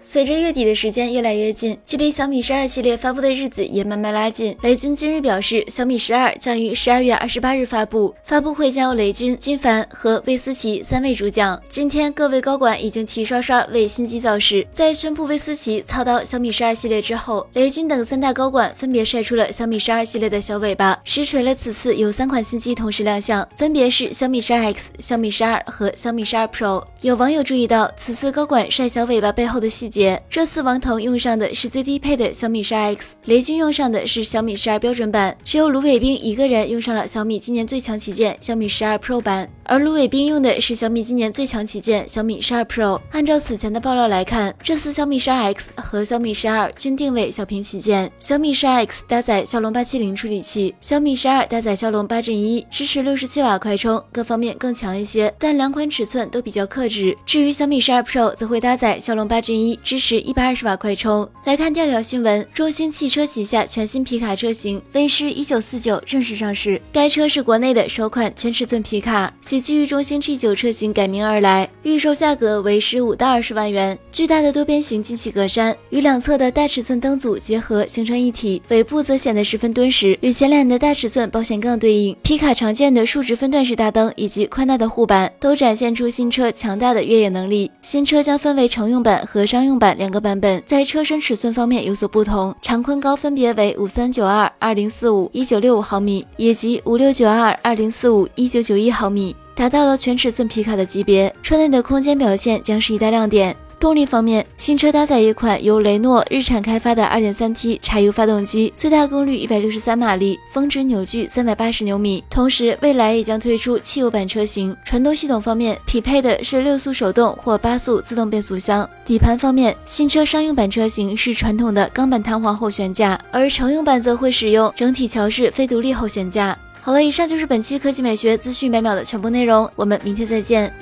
随着月底的时间越来越近，距离小米十二系列发布的日子也慢慢拉近。雷军今日表示，小米十二将于十二月二十八日发布，发布会将由雷军、金凡和魏思琪三位主讲。今天，各位高管已经齐刷刷为新机造势。在宣布魏思琪操刀小米十二系列之后，雷军等三大高管分别晒出了小米十二系列的小尾巴，实锤了此次有三款新机同时亮相，分别是小米十二 X、小米十二和小米十二 Pro。有网友注意到，此次高管晒小尾巴背后的细细节。这次王腾用上的是最低配的小米十二 X，雷军用上的是小米十二标准版，只有卢伟冰一个人用上了小米今年最强旗舰小米十二 Pro 版。而卢伟冰用的是小米今年最强旗舰小米十二 Pro。按照此前的爆料来看，这次小米十二 X 和小米十二均定位小屏旗舰。小米十二 X 搭载骁龙八七零处理器，小米十二搭载骁龙八 Gen 一，支持六十七瓦快充，各方面更强一些，但两款尺寸都比较克制。至于小米十二 Pro，则会搭载骁龙八 Gen 一，支持一百二十瓦快充。来看第二条新闻，中兴汽车旗下全新皮卡车型威狮一九四九正式上市，该车是国内的首款全尺寸皮卡。其基于中兴 G9 车型改名而来，预售价格为十五到二十万元。巨大的多边形进气格栅与两侧的大尺寸灯组结合形成一体，尾部则显得十分敦实，与前脸的大尺寸保险杠对应。皮卡常见的竖直分段式大灯以及宽大的护板，都展现出新车强大的越野能力。新车将分为乘用版和商用用版两个版本，在车身尺寸方面有所不同，长宽高分别为五三九二、二零四五、一九六五毫米，以及五六九二、二零四五、一九九一毫米。达到了全尺寸皮卡的级别，车内的空间表现将是一大亮点。动力方面，新车搭载一款由雷诺日产开发的 2.3T 柴油发动机，最大功率163马力，峰值扭矩380牛米。同时，未来也将推出汽油版车型。传动系统方面，匹配的是六速手动或八速自动变速箱。底盘方面，新车商用版车型是传统的钢板弹簧后悬架，而乘用版则会使用整体桥式非独立后悬架。好了，以上就是本期科技美学资讯百秒的全部内容，我们明天再见。